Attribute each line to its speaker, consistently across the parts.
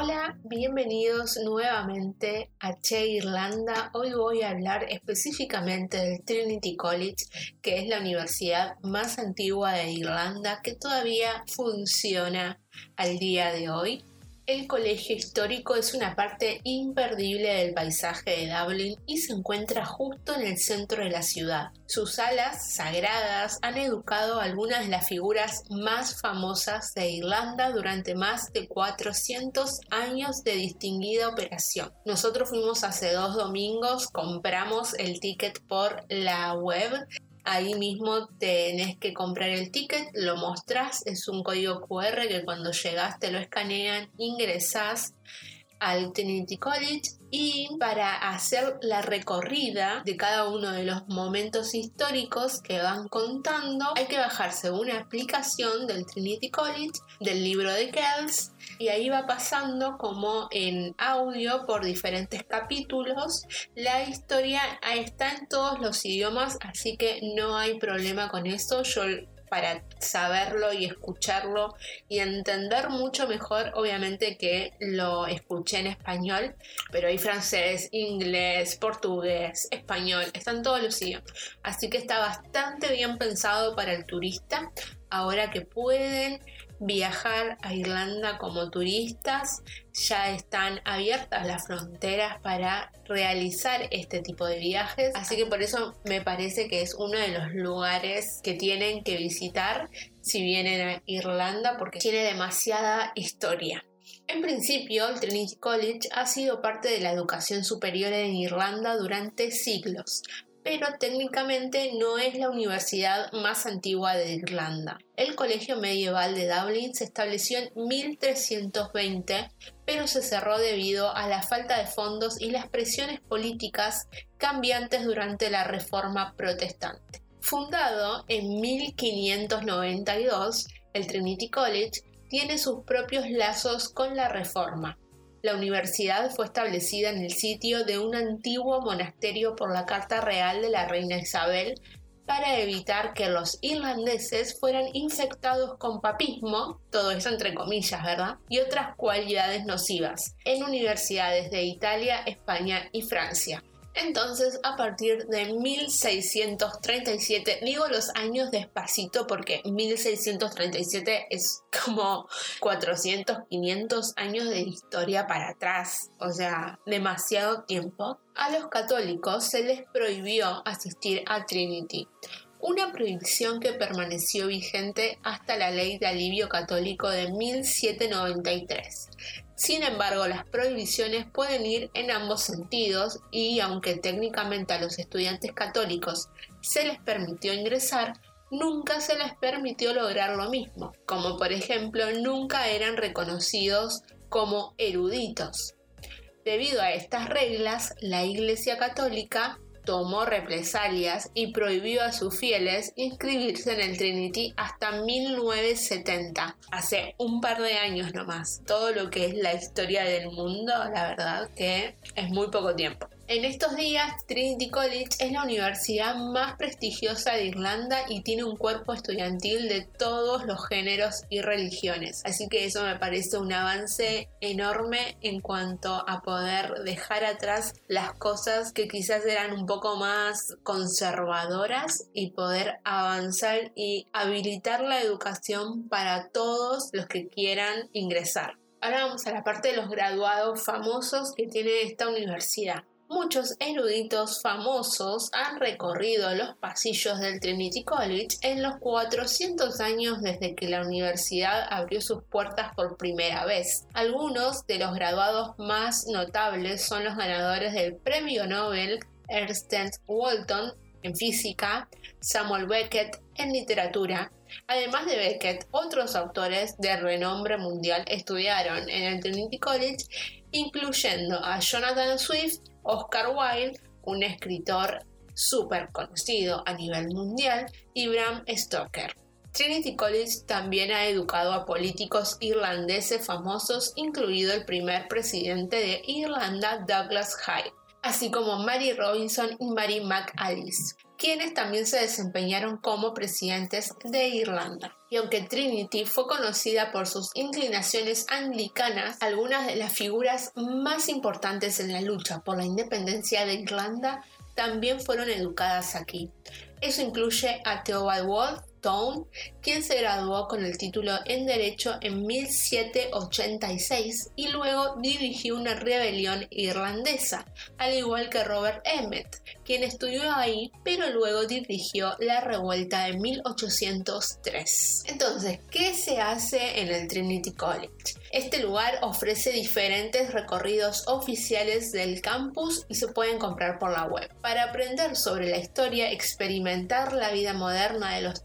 Speaker 1: Hola, bienvenidos nuevamente a Che Irlanda. Hoy voy a hablar específicamente del Trinity College, que es la universidad más antigua de Irlanda que todavía funciona al día de hoy. El colegio histórico es una parte imperdible del paisaje de Dublín y se encuentra justo en el centro de la ciudad. Sus salas sagradas han educado a algunas de las figuras más famosas de Irlanda durante más de 400 años de distinguida operación. Nosotros fuimos hace dos domingos, compramos el ticket por la web Ahí mismo tenés que comprar el ticket, lo mostrás, es un código QR que cuando llegas te lo escanean, ingresás al Trinity College y para hacer la recorrida de cada uno de los momentos históricos que van contando hay que bajarse una aplicación del Trinity College, del libro de Kells y ahí va pasando como en audio por diferentes capítulos. La historia está en todos los idiomas, así que no hay problema con eso. Yo para saberlo y escucharlo y entender mucho mejor, obviamente que lo escuché en español, pero hay francés, inglés, portugués, español, están todos los idiomas. Así que está bastante bien pensado para el turista. Ahora que pueden viajar a Irlanda como turistas, ya están abiertas las fronteras para realizar este tipo de viajes. Así que por eso me parece que es uno de los lugares que tienen que visitar si vienen a Irlanda porque tiene demasiada historia. En principio, el Trinity College ha sido parte de la educación superior en Irlanda durante siglos, pero técnicamente no es la universidad más antigua de Irlanda. El Colegio Medieval de Dublín se estableció en 1320, pero se cerró debido a la falta de fondos y las presiones políticas cambiantes durante la Reforma Protestante. Fundado en 1592, el Trinity College tiene sus propios lazos con la Reforma. La universidad fue establecida en el sitio de un antiguo monasterio por la Carta Real de la Reina Isabel para evitar que los irlandeses fueran infectados con papismo, todo eso entre comillas, ¿verdad? Y otras cualidades nocivas, en universidades de Italia, España y Francia. Entonces, a partir de 1637, digo los años despacito porque 1637 es como 400, 500 años de historia para atrás, o sea, demasiado tiempo, a los católicos se les prohibió asistir a Trinity una prohibición que permaneció vigente hasta la ley de alivio católico de 1793. Sin embargo, las prohibiciones pueden ir en ambos sentidos y aunque técnicamente a los estudiantes católicos se les permitió ingresar, nunca se les permitió lograr lo mismo, como por ejemplo nunca eran reconocidos como eruditos. Debido a estas reglas, la Iglesia Católica tomó represalias y prohibió a sus fieles inscribirse en el Trinity hasta 1970, hace un par de años nomás. Todo lo que es la historia del mundo, la verdad que es muy poco tiempo. En estos días, Trinity College es la universidad más prestigiosa de Irlanda y tiene un cuerpo estudiantil de todos los géneros y religiones. Así que eso me parece un avance enorme en cuanto a poder dejar atrás las cosas que quizás eran un poco más conservadoras y poder avanzar y habilitar la educación para todos los que quieran ingresar. Ahora vamos a la parte de los graduados famosos que tiene esta universidad. Muchos eruditos famosos han recorrido los pasillos del Trinity College en los 400 años desde que la universidad abrió sus puertas por primera vez. Algunos de los graduados más notables son los ganadores del Premio Nobel Ernst Walton en física, Samuel Beckett en literatura. Además de Beckett, otros autores de renombre mundial estudiaron en el Trinity College, incluyendo a Jonathan Swift, Oscar Wilde, un escritor súper conocido a nivel mundial, y Bram Stoker. Trinity College también ha educado a políticos irlandeses famosos, incluido el primer presidente de Irlanda, Douglas Hyde, así como Mary Robinson y Mary McAllis. quienes también se desempeñaron como presidentes de Irlanda. Y aunque Trinity fue conocida por sus inclinaciones anglicanas, algunas de las figuras más importantes en la lucha por la independencia de Irlanda también fueron educadas aquí. Eso incluye a Theobald Wolff, Stone, quien se graduó con el título en Derecho en 1786 y luego dirigió una rebelión irlandesa, al igual que Robert Emmet, quien estudió ahí pero luego dirigió la revuelta de 1803. Entonces, ¿qué se hace en el Trinity College? Este lugar ofrece diferentes recorridos oficiales del campus y se pueden comprar por la web. Para aprender sobre la historia, experimentar la vida moderna de los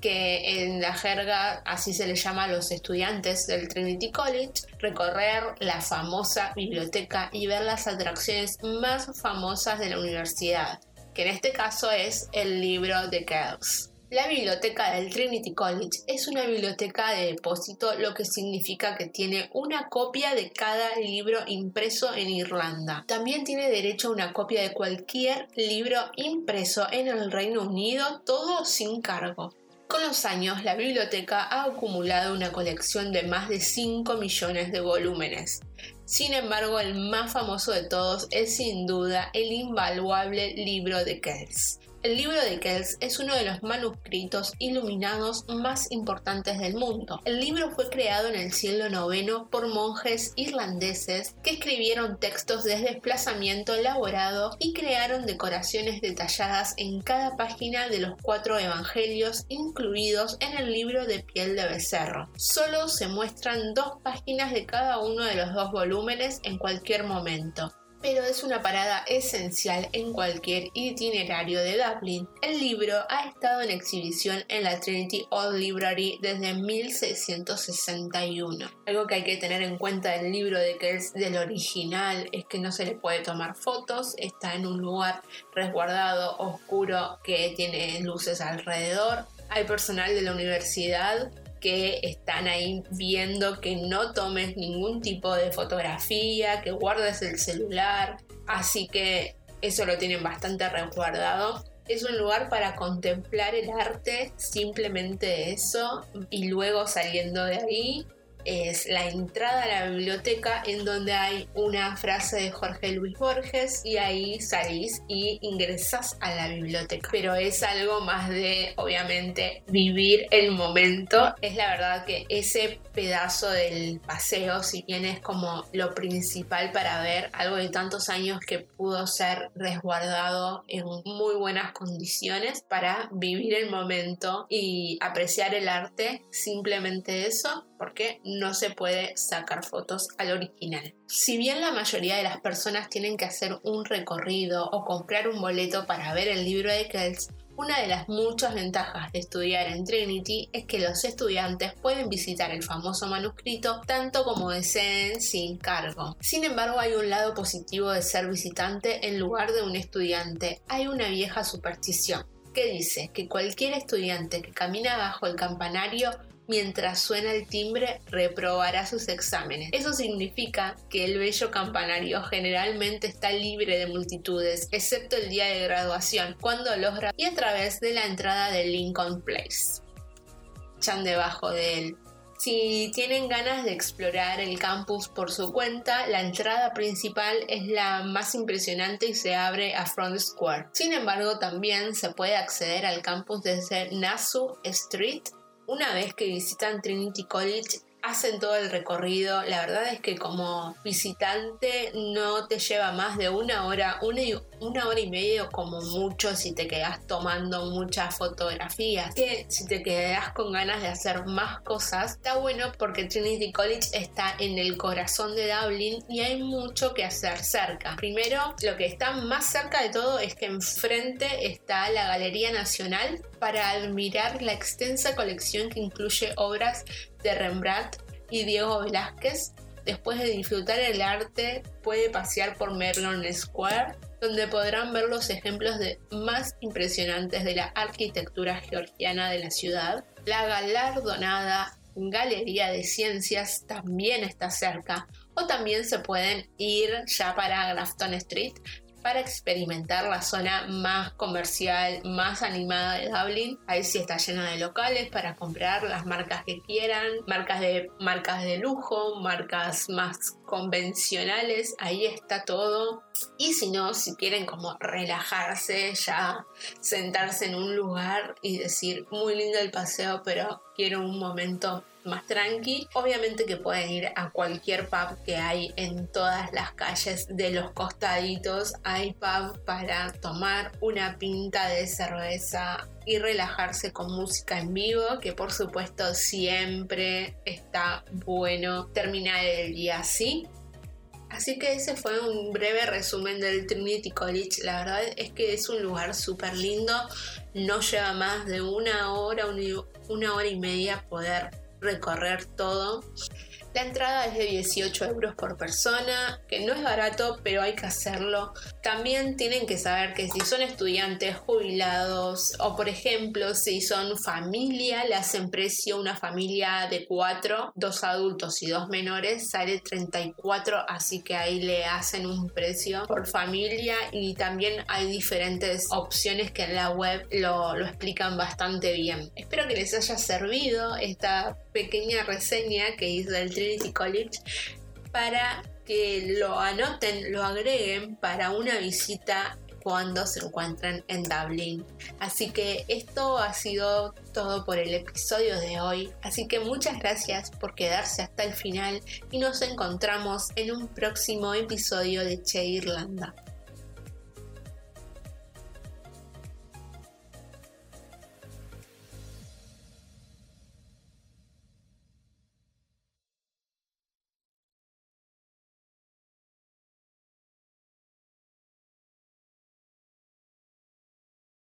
Speaker 1: Que en la jerga así se les llama a los estudiantes del Trinity College, recorrer la famosa biblioteca y ver las atracciones más famosas de la universidad, que en este caso es el libro de Kells. La biblioteca del Trinity College es una biblioteca de depósito, lo que significa que tiene una copia de cada libro impreso en Irlanda. También tiene derecho a una copia de cualquier libro impreso en el Reino Unido, todo sin cargo. Con los años, la biblioteca ha acumulado una colección de más de 5 millones de volúmenes. Sin embargo, el más famoso de todos es sin duda el invaluable libro de Kells. El libro de Kells es uno de los manuscritos iluminados más importantes del mundo. El libro fue creado en el siglo IX por monjes irlandeses que escribieron textos de desplazamiento elaborado y crearon decoraciones detalladas en cada página de los cuatro evangelios incluidos en el libro de piel de becerro. Solo se muestran dos páginas de cada uno de los dos volúmenes en cualquier momento pero es una parada esencial en cualquier itinerario de Dublin. El libro ha estado en exhibición en la Trinity Old Library desde 1661. Algo que hay que tener en cuenta del libro de que es del original es que no se le puede tomar fotos, está en un lugar resguardado, oscuro, que tiene luces alrededor. Hay personal de la universidad que están ahí viendo que no tomes ningún tipo de fotografía, que guardes el celular, así que eso lo tienen bastante resguardado. Es un lugar para contemplar el arte, simplemente eso, y luego saliendo de ahí es la entrada a la biblioteca en donde hay una frase de Jorge Luis Borges y ahí salís y ingresas a la biblioteca. Pero es algo más de, obviamente, vivir el momento. Es la verdad que ese pedazo del paseo, si bien es como lo principal para ver algo de tantos años que pudo ser resguardado en muy buenas condiciones para vivir el momento y apreciar el arte, simplemente eso, porque no se puede sacar fotos al original. Si bien la mayoría de las personas tienen que hacer un recorrido o comprar un boleto para ver el libro de Kells, una de las muchas ventajas de estudiar en Trinity es que los estudiantes pueden visitar el famoso manuscrito tanto como deseen sin cargo. Sin embargo, hay un lado positivo de ser visitante en lugar de un estudiante. Hay una vieja superstición que dice que cualquier estudiante que camina bajo el campanario mientras suena el timbre reprobará sus exámenes. Eso significa que el bello campanario generalmente está libre de multitudes, excepto el día de graduación, cuando los y a través de la entrada de Lincoln Place. Chan debajo de él. Si tienen ganas de explorar el campus por su cuenta, la entrada principal es la más impresionante y se abre a Front Square. Sin embargo, también se puede acceder al campus desde Nassau Street una vez que visitan Trinity College hacen todo el recorrido. La verdad es que como visitante no te lleva más de una hora, una, hora y media como mucho si te quedas tomando muchas fotografías. Que si te quedas con ganas de hacer más cosas, está bueno porque Trinity College está en el corazón de Dublin y hay mucho que hacer cerca. Primero, lo que está más cerca de todo es que enfrente está la Galería Nacional para admirar la extensa colección que incluye obras de Rembrandt y Diego Velázquez. Después de disfrutar el arte, puede pasear por Merlon Square, donde podrán ver los ejemplos de más impresionantes de la arquitectura georgiana de la ciudad. La galardonada Galería de Ciencias también está cerca, o también se pueden ir ya para Grafton Street, para experimentar la zona más comercial, más animada de Dublin. Ahí sí está llena de locales para comprar las marcas que quieran, marcas de, marcas de lujo, marcas más convencionales, ahí está todo. Y si no, si quieren como relajarse, ya sentarse en un lugar y decir, muy lindo el paseo, pero quiero un momento más tranqui. Obviamente que pueden ir a cualquier pub que hay en todas las calles de los costaditos. Hay pub para tomar una pinta de cerveza y relajarse con música en vivo, que por supuesto siempre está bueno terminar el día así. Así que ese fue un breve resumen del Trinity College. La verdad es que es un lugar súper lindo. No lleva más de una hora, una hora y media poder recorrer todo. La entrada es de 18 euros por persona, que no es barato, pero hay que hacerlo. También tienen que saber que si son estudiantes jubilados o por ejemplo si son familia, le hacen precio una familia de cuatro, dos adultos y dos menores, sale 34, así que ahí le hacen un precio por familia y también hay diferentes opciones que en la web lo, lo explican bastante bien. Espero que les haya servido esta pequeña reseña que hizo del Trinity College para que lo anoten, lo agreguen para una visita cuando se encuentran en Dublin. Así que esto ha sido todo por el episodio de hoy. Así que muchas gracias por quedarse hasta el final y nos encontramos en un próximo episodio de Che Irlanda.